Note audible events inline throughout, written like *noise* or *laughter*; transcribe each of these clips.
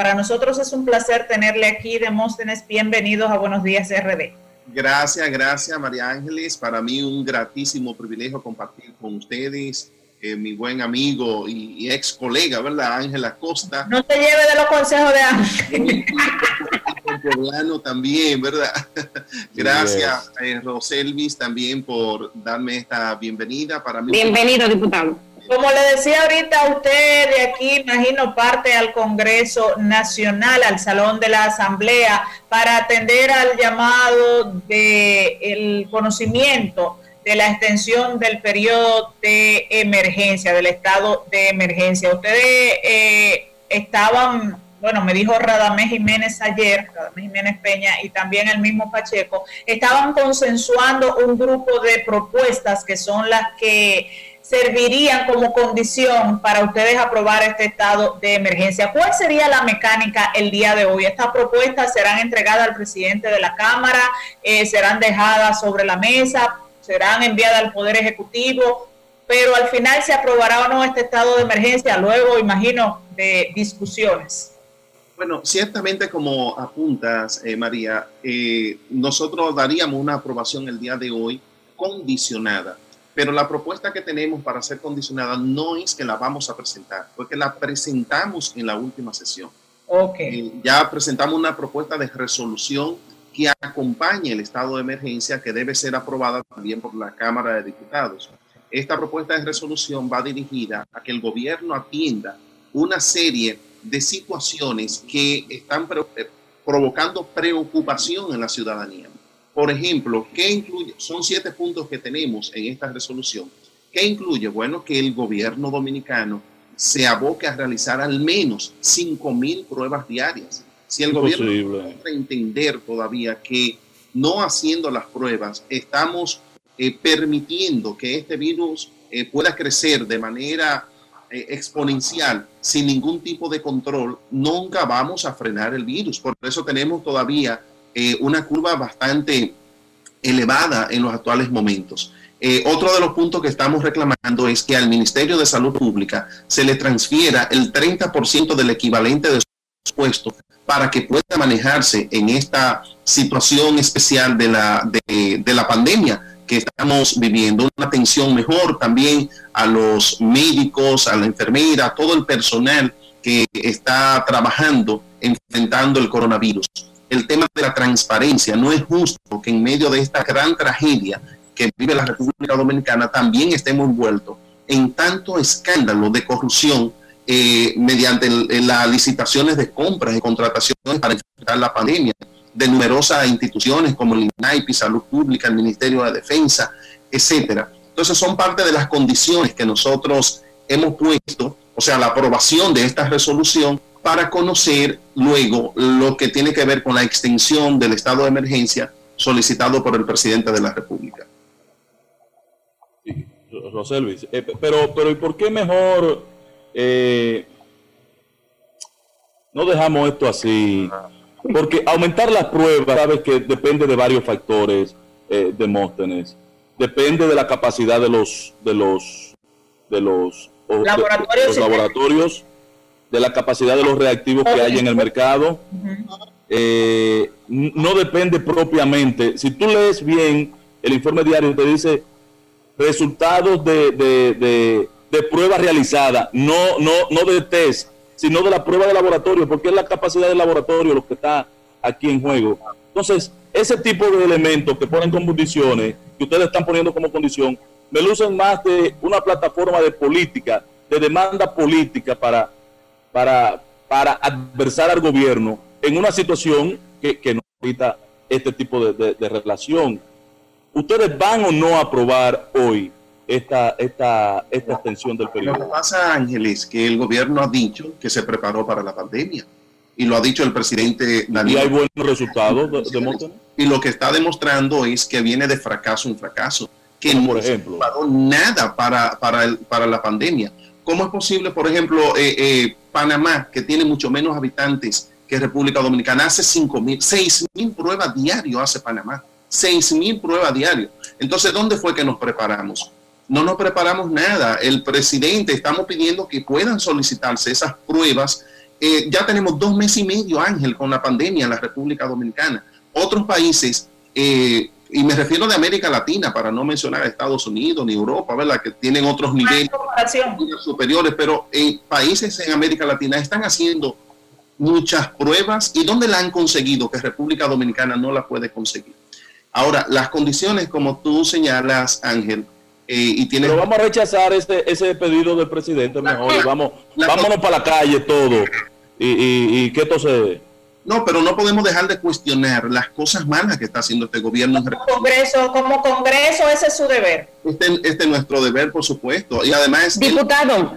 Para nosotros es un placer tenerle aquí, Demóstenes. Bienvenidos a Buenos Días RD. Gracias, gracias María Ángeles. Para mí un gratísimo privilegio compartir con ustedes, eh, mi buen amigo y, ex colega, ¿verdad? Ángela Costa. No te lleve de los consejos de Ángel. también, ¿verdad? Gracias, eh, Roselvis, también por darme esta bienvenida. Para mí. Bienvenido, diputado. Como le decía ahorita usted, de aquí imagino parte al Congreso Nacional, al Salón de la Asamblea, para atender al llamado de el conocimiento de la extensión del periodo de emergencia, del estado de emergencia. Ustedes eh, estaban, bueno, me dijo Radamés Jiménez ayer, Radamés Jiménez Peña y también el mismo Pacheco, estaban consensuando un grupo de propuestas que son las que servirían como condición para ustedes aprobar este estado de emergencia. ¿Cuál sería la mecánica el día de hoy? ¿Estas propuestas serán entregadas al presidente de la Cámara? Eh, ¿Serán dejadas sobre la mesa? ¿Serán enviadas al Poder Ejecutivo? Pero al final se aprobará o no este estado de emergencia, luego imagino de discusiones. Bueno, ciertamente como apuntas, eh, María, eh, nosotros daríamos una aprobación el día de hoy condicionada pero la propuesta que tenemos para ser condicionada no es que la vamos a presentar, porque la presentamos en la última sesión. Okay. Eh, ya presentamos una propuesta de resolución que acompañe el estado de emergencia que debe ser aprobada también por la Cámara de Diputados. Esta propuesta de resolución va dirigida a que el gobierno atienda una serie de situaciones que están eh, provocando preocupación en la ciudadanía. Por ejemplo, ¿qué incluye? Son siete puntos que tenemos en esta resolución. ¿Qué incluye? Bueno, que el gobierno dominicano se aboque a realizar al menos 5 mil pruebas diarias. Si el gobierno no entender todavía que no haciendo las pruebas estamos eh, permitiendo que este virus eh, pueda crecer de manera eh, exponencial sin ningún tipo de control, nunca vamos a frenar el virus. Por eso tenemos todavía una curva bastante elevada en los actuales momentos. Eh, otro de los puntos que estamos reclamando es que al Ministerio de Salud Pública se le transfiera el 30% del equivalente de sus puestos para que pueda manejarse en esta situación especial de la, de, la pandemia que estamos viviendo. Una atención mejor también a los médicos, a la enfermera, todo el personal que está trabajando enfrentando el coronavirus el tema de la transparencia. No es justo que en medio de esta gran tragedia que vive la República Dominicana también estemos envueltos en tanto escándalo de corrupción eh, mediante las licitaciones de compras y contrataciones para enfrentar la pandemia de numerosas instituciones como el INAIPI, Salud Pública, el Ministerio de Defensa, etcétera. Entonces son parte de las condiciones que nosotros hemos puesto, o sea, la aprobación de esta resolución para conocer luego lo que tiene que ver con la extensión del estado de emergencia solicitado por el presidente de la República. Sí, Roselvis, eh, pero, pero ¿y por qué mejor eh, no dejamos esto así? Porque aumentar las pruebas, sabes que depende de varios factores, eh, Demóstenes. Depende de la capacidad de los de los de los laboratorios de la capacidad de los reactivos que hay en el mercado. Eh, no depende propiamente. Si tú lees bien el informe diario, te dice resultados de, de, de, pruebas realizadas, no, no, no de test, sino de la prueba de laboratorio, porque es la capacidad del laboratorio lo que está aquí en juego. Entonces, ese tipo de elementos que ponen como condiciones, que ustedes están poniendo como condición, me lucen más de una plataforma de política, de demanda política para para, para adversar al gobierno en una situación que, que no necesita este tipo de, de, relación. ¿Ustedes van o no a aprobar hoy esta, esta, esta extensión del periodo? Lo que pasa, Ángeles, que el gobierno ha dicho que se preparó para la pandemia. Y lo ha dicho el presidente Daniel. ¿Y hay buenos resultados de, Y lo que está demostrando es que viene de fracaso en fracaso. Que no por ejemplo? preparó nada para, para, el, para la pandemia. ¿Cómo es posible, por ejemplo, eh, eh, Panamá, que tiene mucho menos habitantes que República Dominicana, hace 5 mil, 6 mil pruebas diario hace Panamá, 6 mil pruebas diario. Entonces, ¿dónde fue que nos preparamos? No nos preparamos nada. El presidente, estamos pidiendo que puedan solicitarse esas pruebas eh, ya tenemos dos meses y medio, Ángel, con la pandemia en la República Dominicana. Otros países, y me refiero de América Latina, para no mencionar a Estados Unidos ni Europa, ¿verdad? Que tienen otros niveles superiores, pero en países en América Latina están haciendo muchas pruebas y ¿dónde la han conseguido que República Dominicana no la puede conseguir? Ahora, las condiciones, como tú señalas, Ángel, eh, y tiene Pero vamos a rechazar ese, ese pedido del presidente mejor y vamos, vámonos para la calle todo y, y, y que esto se... No, pero no podemos dejar de cuestionar las cosas malas que está haciendo este gobierno. Como Congreso, como Congreso ese es su deber. Este, este es nuestro deber, por supuesto. Y además... Diputado.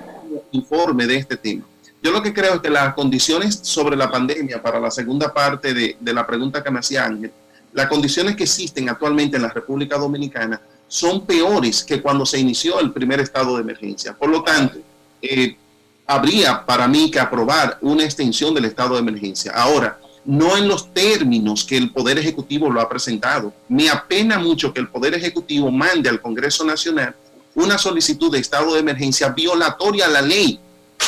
informe de este tema. Yo lo que creo es que las condiciones sobre la pandemia, para la segunda parte de, de la pregunta que me hacía Ángel, las condiciones que existen actualmente en la República Dominicana son peores que cuando se inició el primer estado de emergencia. Por lo tanto, eh, habría para mí que aprobar una extensión del estado de emergencia. Ahora, no en los términos que el Poder Ejecutivo lo ha presentado. Me apena mucho que el Poder Ejecutivo mande al Congreso Nacional una solicitud de estado de emergencia violatoria a la ley,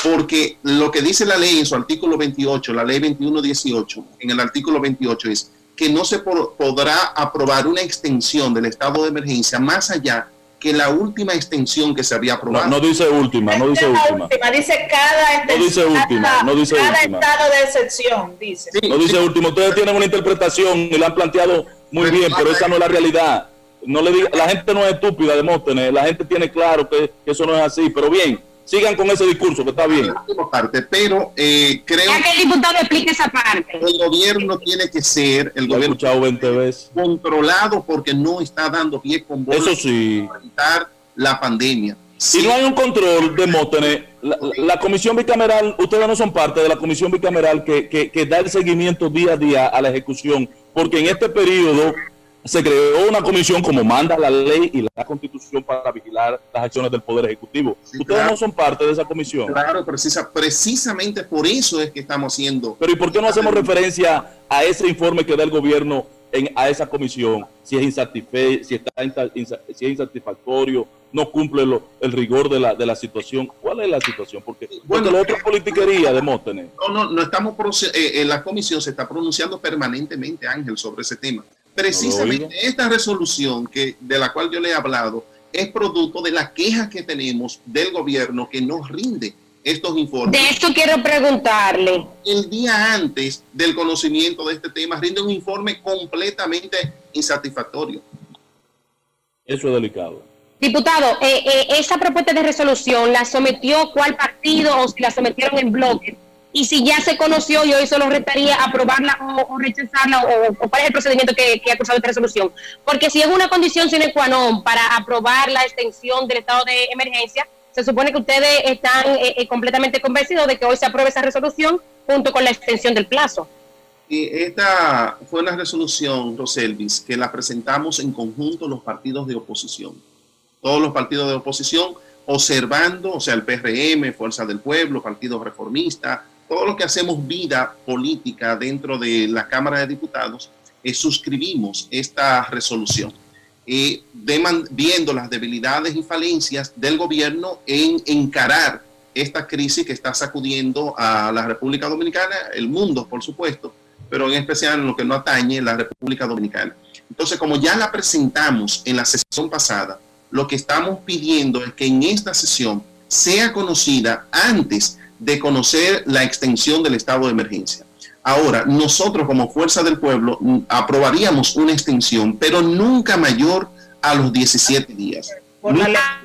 porque lo que dice la ley en su artículo 28, la ley 2118, en el artículo 28 es que no se podrá aprobar una extensión del estado de emergencia más allá que la última extensión que se había aprobado. No, dice última, no dice última. Dice cada No dice última, no dice cada última. estado de excepción, dice. no dice último. Ustedes tienen una interpretación y la han planteado muy bien, pero esa no es la realidad. No le diga, la gente no es estúpida, Demóstenes. La gente tiene claro que, que eso no es así, pero bien sigan con ese discurso que está bien. Parte, pero eh, creo que el diputado explique esa parte. El gobierno tiene que ser el gobierno 20 veces. controlado porque no está dando pie con bola Eso sí. para evitar la pandemia. Si no hay un control de Mótenes, la, comisión bicameral, ustedes no son parte de la comisión bicameral que, que, que da el seguimiento día a día a la ejecución, porque en este periodo se creó una comisión como manda la ley y la constitución para vigilar las acciones del Poder Ejecutivo. Ustedes no son parte de esa comisión. Claro, precisa, precisamente por eso es que estamos haciendo. Pero ¿y por qué no hacemos referencia a ese informe que da el gobierno en, a esa comisión? Si es, insatisfe si, está, si es insatisfactorio, no cumple el rigor de la, de la situación. ¿Cuál es la situación? Porque, bueno, la otra politiquería, Demóstenes. No, no, no estamos. Eh, en la comisión se está pronunciando permanentemente, Ángel, sobre ese tema. Precisamente esta resolución que, de la cual yo le he hablado es producto de las quejas que tenemos del gobierno que nos rinde estos informes. De esto quiero preguntarle. El día antes del conocimiento de este tema rinde un informe completamente insatisfactorio. Eso es delicado. Diputado, eh, eh, esa propuesta de resolución la sometió cuál partido o si la sometieron en bloque y si ya se conoció y hoy solo restaría aprobarla o, rechazarla o, cuál es el procedimiento que, ha cursado esta resolución. Porque si es una condición sine qua non para aprobar la extensión del estado de emergencia, se supone que ustedes están eh, eh, completamente convencidos de que hoy se apruebe esa resolución junto con la extensión del plazo. Y esta fue una resolución, Roselvis, que la presentamos en conjunto los partidos de oposición. Todos los partidos de oposición observando, o sea, el PRM, Fuerza del Pueblo, Partido Reformista, todo lo que hacemos vida política dentro de la Cámara de Diputados, eh, suscribimos esta resolución, eh, viendo las debilidades y falencias del gobierno en encarar esta crisis que está sacudiendo a la República Dominicana, el mundo, por supuesto, pero en especial en lo que no atañe la República Dominicana. Entonces, como ya la presentamos en la sesión pasada, lo que estamos pidiendo es que en esta sesión sea conocida antes de conocer la extensión del estado de emergencia. Ahora, nosotros como Fuerza del Pueblo aprobaríamos una extensión, pero nunca mayor a los 17 días. Ah,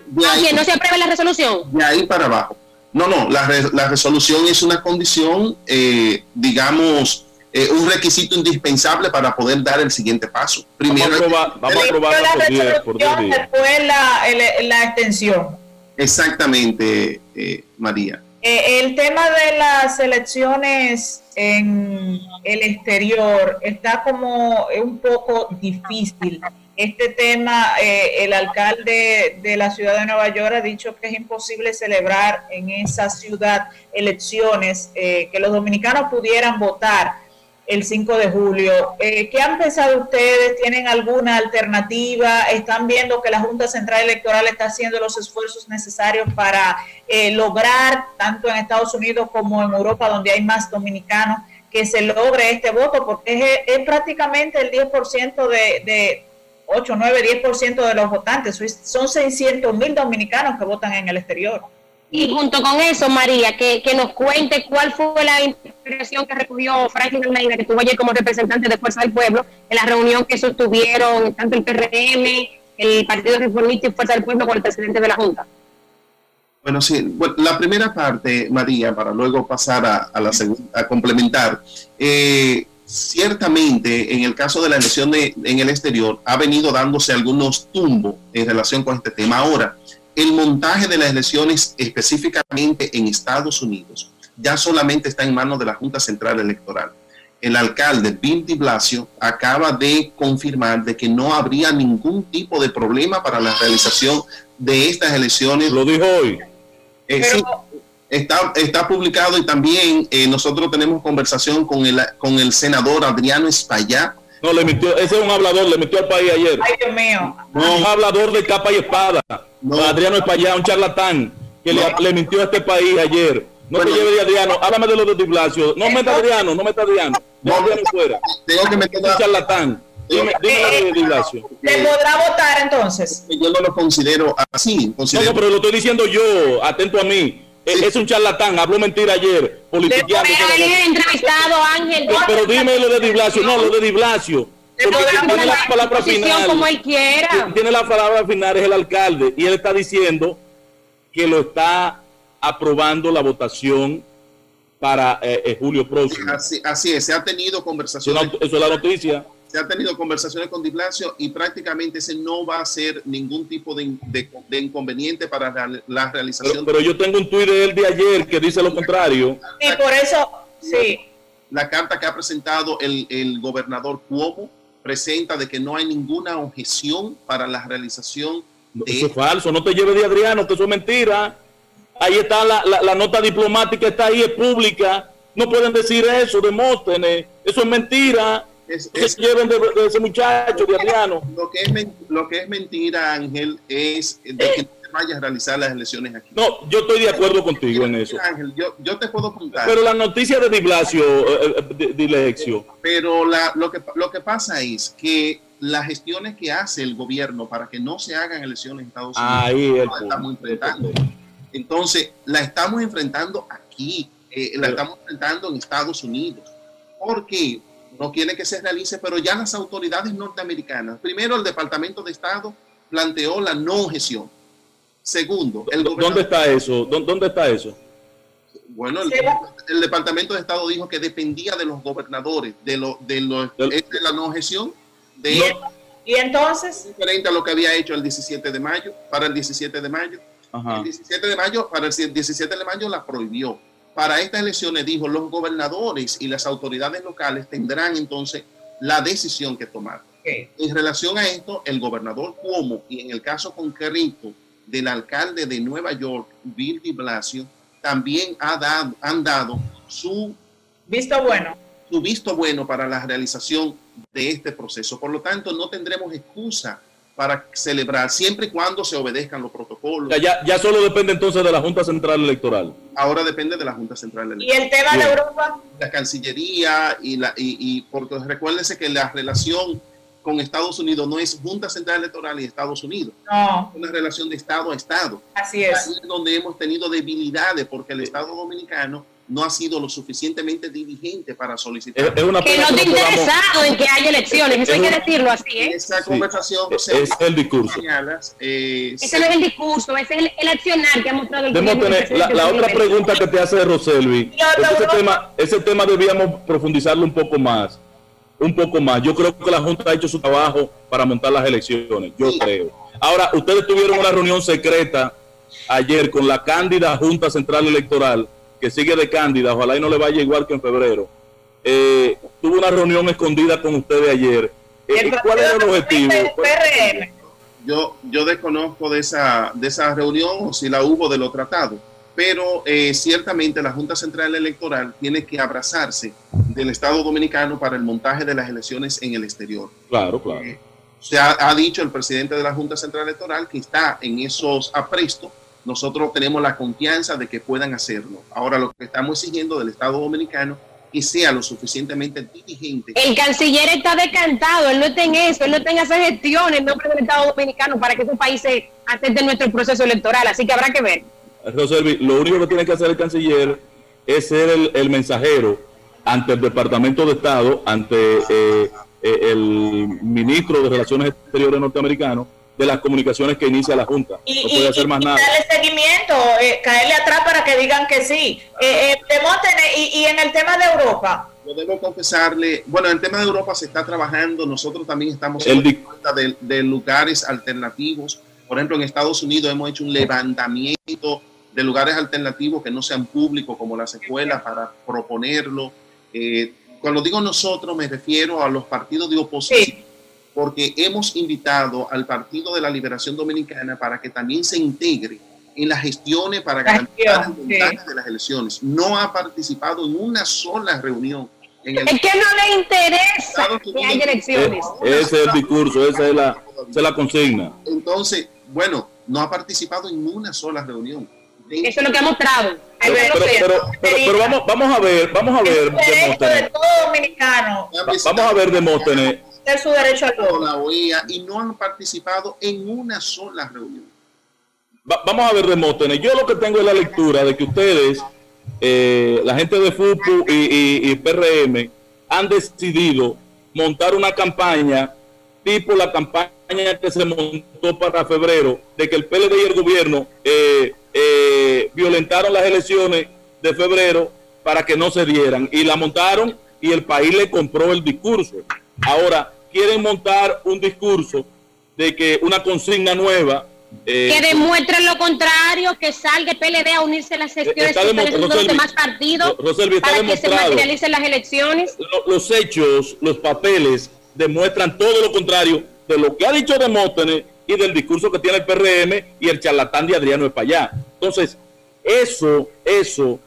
¿No se aprueba la resolución? De ahí para abajo. No, no, la, la resolución es una condición, eh, digamos, eh, un requisito indispensable para poder dar el siguiente paso. Primero, vamos a aprobarla por 10 por días. Después la, la, extensión. Exactamente, eh, María. Eh, el tema de las elecciones en el exterior está como un poco difícil. Este tema, eh, el alcalde de la ciudad de Nueva York ha dicho que es imposible celebrar en esa ciudad elecciones, eh, que los dominicanos pudieran votar el 5 de julio. Eh, ¿Qué han pensado ustedes? ¿Tienen alguna alternativa? ¿Están viendo que la Junta Central Electoral está haciendo los esfuerzos necesarios para eh, lograr, tanto en Estados Unidos como en Europa, donde hay más dominicanos, que se logre este voto? Porque es, prácticamente el 10% de, de 8, 9, 10% de los votantes. Son 600 mil dominicanos que votan en el exterior. Y junto con eso, María, que, nos cuente cuál fue la impresión que recogió Franklin Almeida, que estuvo ayer como representante de Fuerza del Pueblo, en la reunión que sostuvieron tanto el PRM, el Partido Reformista y Fuerza del Pueblo con el presidente de la Junta. Bueno, sí, la primera parte, María, para luego pasar a, la segunda, a complementar. Eh, ciertamente, en el caso de la elección en el exterior, ha venido dándose algunos tumbos en relación con este tema. Ahora, el montaje de las elecciones específicamente en Estados Unidos ya solamente está en manos de la Junta Central Electoral. El alcalde Bill de Blasio acaba de confirmar de que no habría ningún tipo de problema para la realización de estas elecciones. Lo dijo hoy. Eh, está, está publicado y también eh, nosotros tenemos conversación con el, con el senador Adriano Espaillá, no, le metió, ese es un hablador, le metió al país ayer. Ay, Dios mío. un hablador de capa y espada. No. Adriano Espallá, un charlatán que le, le, mintió a este país ayer. No te lleve de Adriano, háblame de los de Diblacio. No meta Adriano, no meta Adriano. No, Adriano fuera. Tengo que meter un charlatán. Dime, dime de Diblacio. ¿Le podrá votar entonces? Yo no lo considero así. Considero... No, no, pero lo estoy diciendo yo, atento a mí. Es un charlatán, habló mentira ayer, politiqueando. entrevistado, Ángel. Pero, dime lo de Diblacio, no, lo de Diblacio. Tiene la palabra final. Como él quiera. Tiene la palabra final, es el alcalde, y él está diciendo que lo está aprobando la votación para eh, eh, julio próximo. Así, así, es, se ha tenido conversaciones. Eso es la noticia se ha tenido conversaciones con Di Blasio y prácticamente ese no va a ser ningún tipo de, inconveniente para la, realización. Pero, yo tengo un tuit de él de ayer que dice lo contrario. Y por eso, sí. La carta que ha presentado el, el gobernador Cuomo presenta de que no hay ninguna objeción para la realización de... Eso es falso, no te lleves de Adriano, que eso es mentira. Ahí está la, la, nota diplomática, está ahí, es pública. No pueden decir eso, Demóstenes. Eso es mentira es, es de, ese muchacho, de Adriano. Lo que, es, lo que es mentira, Ángel, es de que no vayas a realizar las elecciones aquí. No, yo estoy de acuerdo contigo en eso. Ángel, yo, yo te puedo preguntar. Pero la noticia de Di Blasio, eh, eh, de, Pero la, lo, que, lo que pasa es que las gestiones que hace el gobierno para que no se hagan elecciones en Estados Unidos, Ahí la estamos enfrentando. Entonces, la estamos enfrentando aquí, eh, la estamos enfrentando en Estados Unidos. ¿Por qué? No quiere que se realice, pero ya las autoridades norteamericanas, primero el Departamento de Estado planteó la no objeción. Segundo, el ¿Dónde está eso? ¿Dónde está eso? Bueno, el, Departamento de Estado dijo que dependía de los gobernadores, de, lo, de, la no objeción. De, ¿Y entonces? Diferente a lo que había hecho el 17 de mayo, para el 17 de mayo. El 17 de mayo, para el 17 de mayo la prohibió para estas elecciones, dijo, los gobernadores y las autoridades locales tendrán entonces la decisión que tomar. En relación a esto, el gobernador Cuomo y en el caso concreto del alcalde de Nueva York, Bill de Blasio, también ha dado, han dado su visto bueno. Su visto bueno para la realización de este proceso. Por lo tanto, no tendremos excusa para celebrar, siempre y cuando se obedezcan los protocolos. Ya, ya solo depende entonces de la Junta Central Electoral. Ahora depende de la Junta Central Electoral. ¿Y el tema de Europa? La Cancillería y, la, y, y porque recuérdense que la relación con Estados Unidos no es Junta Central Electoral y Estados Unidos. No. Es una relación de Estado a Estado. Así es. Ahí es donde hemos tenido debilidades porque el Estado dominicano no ha sido lo suficiente diligente para solicitar. que no te interesado en que haya elecciones, eso hay que decirlo así. ¿eh? Esa conversación es, el discurso. Eh, ese no es el discurso, ese es el, accionar que ha mostrado el gobierno. la, otra pregunta que te hace Roselvi, ese tema, ese tema debíamos profundizarlo un poco más. Un poco más. Yo creo que la Junta ha hecho su trabajo para montar las elecciones. Yo creo. Ahora, ustedes tuvieron una reunión secreta ayer con la cándida Junta Central Electoral que sigue de cándida, ojalá y no le vaya igual que en febrero, eh, tuvo una reunión escondida con ustedes ayer. Eh, ¿Cuál era el objetivo? Yo, yo desconozco de esa, de esa reunión o si la hubo de lo tratado, pero eh, ciertamente la Junta Central Electoral tiene que abrazarse del Estado Dominicano para el montaje de las elecciones en el exterior. Claro, claro. Eh, se ha, ha, dicho el presidente de la Junta Central Electoral que está en esos aprestos. Nosotros tenemos la confianza de que puedan hacerlo. Ahora lo que estamos exigiendo del Estado Dominicano que sea lo suficientemente diligente. El canciller está decantado, él no está en eso, él no está en hacer gestiones en nombre del Estado Dominicano para que esos países acepten nuestro proceso electoral, así que habrá que ver. Roselvi, lo único que tiene que hacer el canciller es ser el, el mensajero ante el Departamento de Estado, ante eh, eh, el ministro de Relaciones Exteriores norteamericano, de las comunicaciones que inicia la Junta. Y, no puede hacer más nada. Darle seguimiento, eh, caerle atrás para que digan que sí. Eh, eh, y, y en el tema de Europa. Yo debo confesarle, bueno, en el tema de Europa se está trabajando, nosotros también estamos en cuenta de, de lugares alternativos. Por ejemplo, en Estados Unidos hemos hecho un levantamiento de lugares alternativos que no sean públicos como las escuelas para proponerlo. Eh, cuando digo nosotros me refiero a los partidos de oposición. Sí porque hemos invitado al Partido de la Liberación Dominicana para que también se integre en las gestiones para garantizar el montaje sí. de las elecciones. No ha participado en una sola reunión. En el es que no le interesa que haya elecciones. ese es el discurso, esa es la, esa es la consigna. Entonces, bueno, no ha participado en una sola reunión. Eso es lo que ha mostrado. Pero, pero, pero, pero, vamos, vamos a ver, vamos a ver. De todo dominicano. Vamos a ver Demóstenes su derecho al voto. La OEA y no han participado en una sola reunión. Va, vamos a ver, Demóstenes. Yo lo que tengo es la lectura de que ustedes, eh, la gente de FUPU y, y, y, PRM, han decidido montar una campaña tipo la campaña que se montó para febrero, de que el PLD y el gobierno eh, eh, violentaron las elecciones de febrero para que no se dieran. Y la montaron y el país le compró el discurso. Ahora, quieren montar un discurso de que una consigna nueva. Eh, que demuestre lo contrario, que salga el PLD a unirse a las sesiones de los demás partidos Roselvi, para que se materialicen las elecciones. Los hechos, los papeles demuestran todo lo contrario de lo que ha dicho Demóstenes y del discurso que tiene el PRM y el charlatán de Adriano Espallá. Entonces, eso, eso,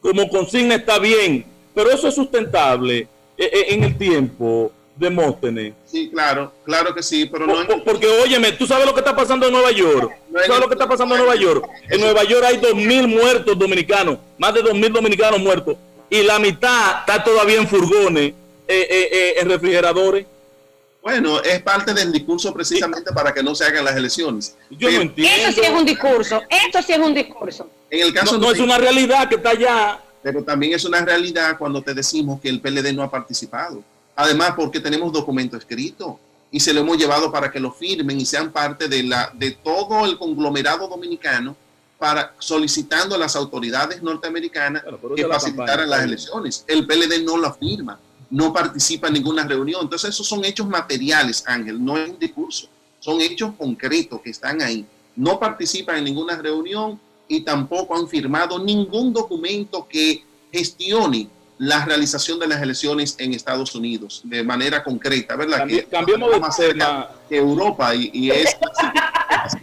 como consigna está bien, pero eso es sustentable eh, eh, en el tiempo. Demóstenes. Sí, claro, claro que sí, pero no. Por, porque, óyeme, tú sabes lo que está pasando en Nueva York. No ¿Sabes lo que está pasando en Nueva York? En Nueva York hay dos mil muertos dominicanos, más de dos mil dominicanos muertos, y la mitad está todavía en furgones, eh, eh, eh, en refrigeradores. Bueno, es parte del discurso precisamente sí. para que no se hagan las elecciones. Yo pero, no entiendo. Eso sí es un discurso. Esto sí es un discurso. En el caso no, no es una realidad que está allá. Pero también es una realidad cuando te decimos que el PLD no ha participado. Además, porque tenemos documento escrito y se lo hemos llevado para que lo firmen y sean parte de, la, de todo el conglomerado dominicano para solicitando a las autoridades norteamericanas bueno, que facilitaran las elecciones. El PLD no lo firma, no participa en ninguna reunión. Entonces, esos son hechos materiales, Ángel, no es un discurso. Son hechos concretos que están ahí. No participan en ninguna reunión y tampoco han firmado ningún documento que gestione la realización de las elecciones en Estados Unidos de manera concreta, ¿verdad? Cambi que, cambiemos de más tema. que Europa y, y es...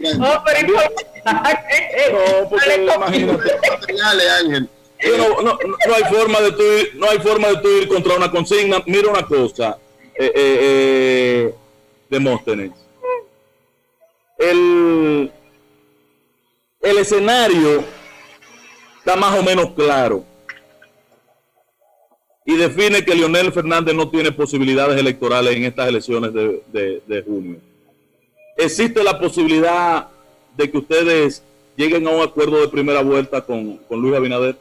*laughs* no, pero no, porque imagínate. Ángel. No, no, no, hay forma de tu ir, no hay forma de ir contra una consigna. Mira una cosa, eh, eh, eh, Demóstenes. El, el escenario está más o menos claro y define que Leonel Fernández no tiene posibilidades electorales en estas elecciones de, de, de, junio. ¿Existe la posibilidad de que ustedes lleguen a un acuerdo de primera vuelta con, con Luis Abinader?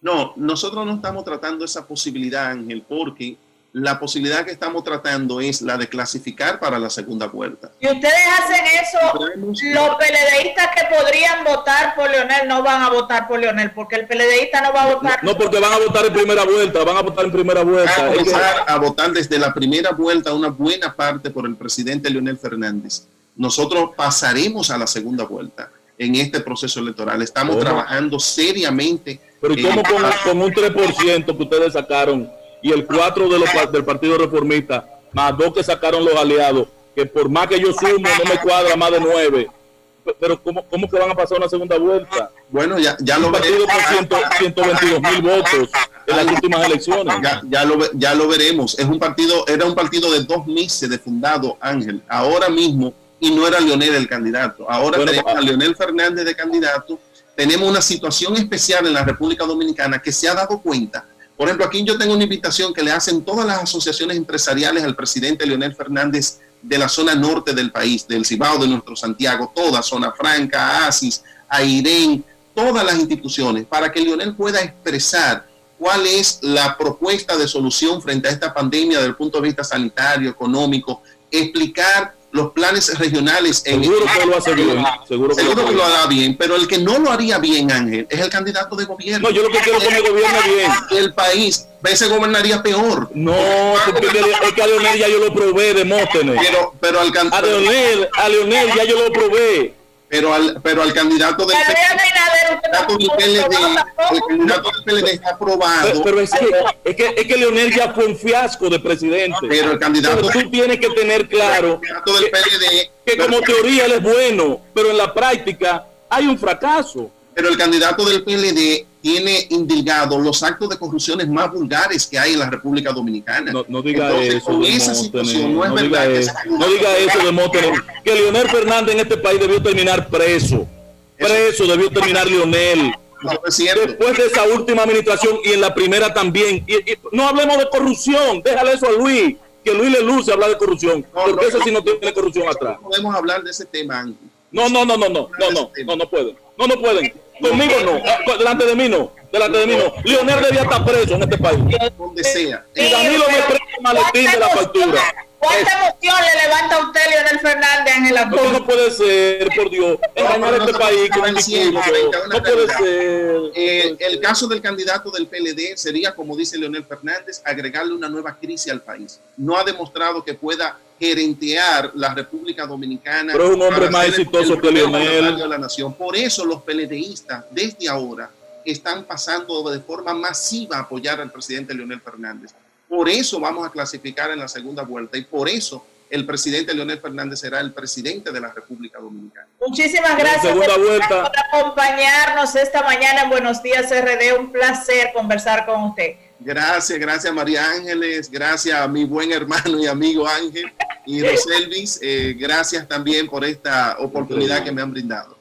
No, nosotros no estamos tratando esa posibilidad, Ángel, porque la posibilidad que estamos tratando es la de clasificar para la segunda vuelta. Y ustedes hacen eso, los PLDistas que podrían votar por Leonel no van a votar por Leonel, porque el PLDista no va a votar. No, no porque van a votar en primera vuelta, van a votar en primera vuelta. Van a comenzar a votar desde la primera vuelta una buena parte por el presidente Leonel Fernández. Nosotros pasaremos a la segunda vuelta en este proceso electoral. Estamos trabajando seriamente. Pero ¿y cómo con, con un 3% que ustedes sacaron? Y el 4 de los, del Partido Reformista, más dos que sacaron los aliados, que por más que yo sumo no me cuadra más de 9. pero ¿cómo, ¿cómo que van a pasar una segunda vuelta? Bueno, ya, ya lo veremos. por 122 mil votos en las últimas elecciones. Ya, ya, lo, ya lo veremos. Es un partido, era un partido de dos meses de fundado, Ángel. Ahora mismo, y no era Leonel el candidato. Ahora tenemos a Leonel Fernández de candidato. Tenemos una situación especial en la República Dominicana que se ha dado cuenta. Por ejemplo, aquí yo tengo una invitación que le hacen todas las asociaciones empresariales al presidente Leonel Fernández de la zona norte del país, del Cibao, de nuestro Santiago, toda Zona Franca, Asis, Airén, todas las instituciones, para que Lionel pueda expresar cuál es la propuesta de solución frente a esta pandemia desde el punto de vista sanitario, económico, explicar los planes regionales. Seguro que lo hace bien. Seguro, que, lo, hará bien, pero el que no lo haría bien, Ángel, es el candidato de gobierno. No, yo lo que quiero es que me gobierne bien. El país, veces gobernaría peor. No, porque es que a Leonel ya yo lo probé, Demóstenes. Pero, pero al a Leonel, a Leonel ya yo lo probé pero al, pero al candidato del, candidato del PLD, el candidato del PLD está aprobado. Pero, es, que, es, que, es que Leonel ya fue un fiasco de presidente. Pero el candidato pero tú tienes que tener claro del PLD, que, que como teoría él es bueno, pero en la práctica hay un fracaso. Pero el candidato del PLD tiene indilgado los actos de corrupciones más vulgares que hay en la República Dominicana. No, diga eso. no, diga eso. no diga eso de Que Leonel Fernández en este país debió terminar preso. Preso debió terminar Leonel. Después de esa última administración y en la primera también. Y, no hablemos de corrupción. Déjale eso a Luis. Que Luis le luce hablar de corrupción. porque eso sí no tiene corrupción atrás. No podemos hablar de ese tema. No, no, no, no, no, no, no, no, no pueden. No, no pueden. Conmigo no, ah, delante de mí no, delante de mí no. Leonel debía estar preso en este país. Donde sea. Y Danilo me presta el maletín de la factura. ¿Cuánta emoción le levanta a usted, Leonel Fernández, en el No, no puede ser, por Dios. Engañar a este país con un discurso. No puede ser. El caso del candidato del PLD sería, como dice Leonel Fernández, agregarle una nueva crisis al país. No ha demostrado que pueda gerentear la República Dominicana. Pero es un hombre más exitoso que Leonel. De la nación. Por eso los PLDistas, desde ahora, están pasando de forma masiva a apoyar al presidente Leonel Fernández por eso vamos a clasificar en la segunda vuelta y por eso el presidente Leonel Fernández será el presidente de la República Dominicana. Muchísimas gracias por acompañarnos esta mañana en Buenos Días RD. Un placer conversar con usted. Gracias, gracias María Ángeles, gracias a mi buen hermano y amigo Ángel y Roselvis. Eh, gracias también por esta oportunidad que me han brindado.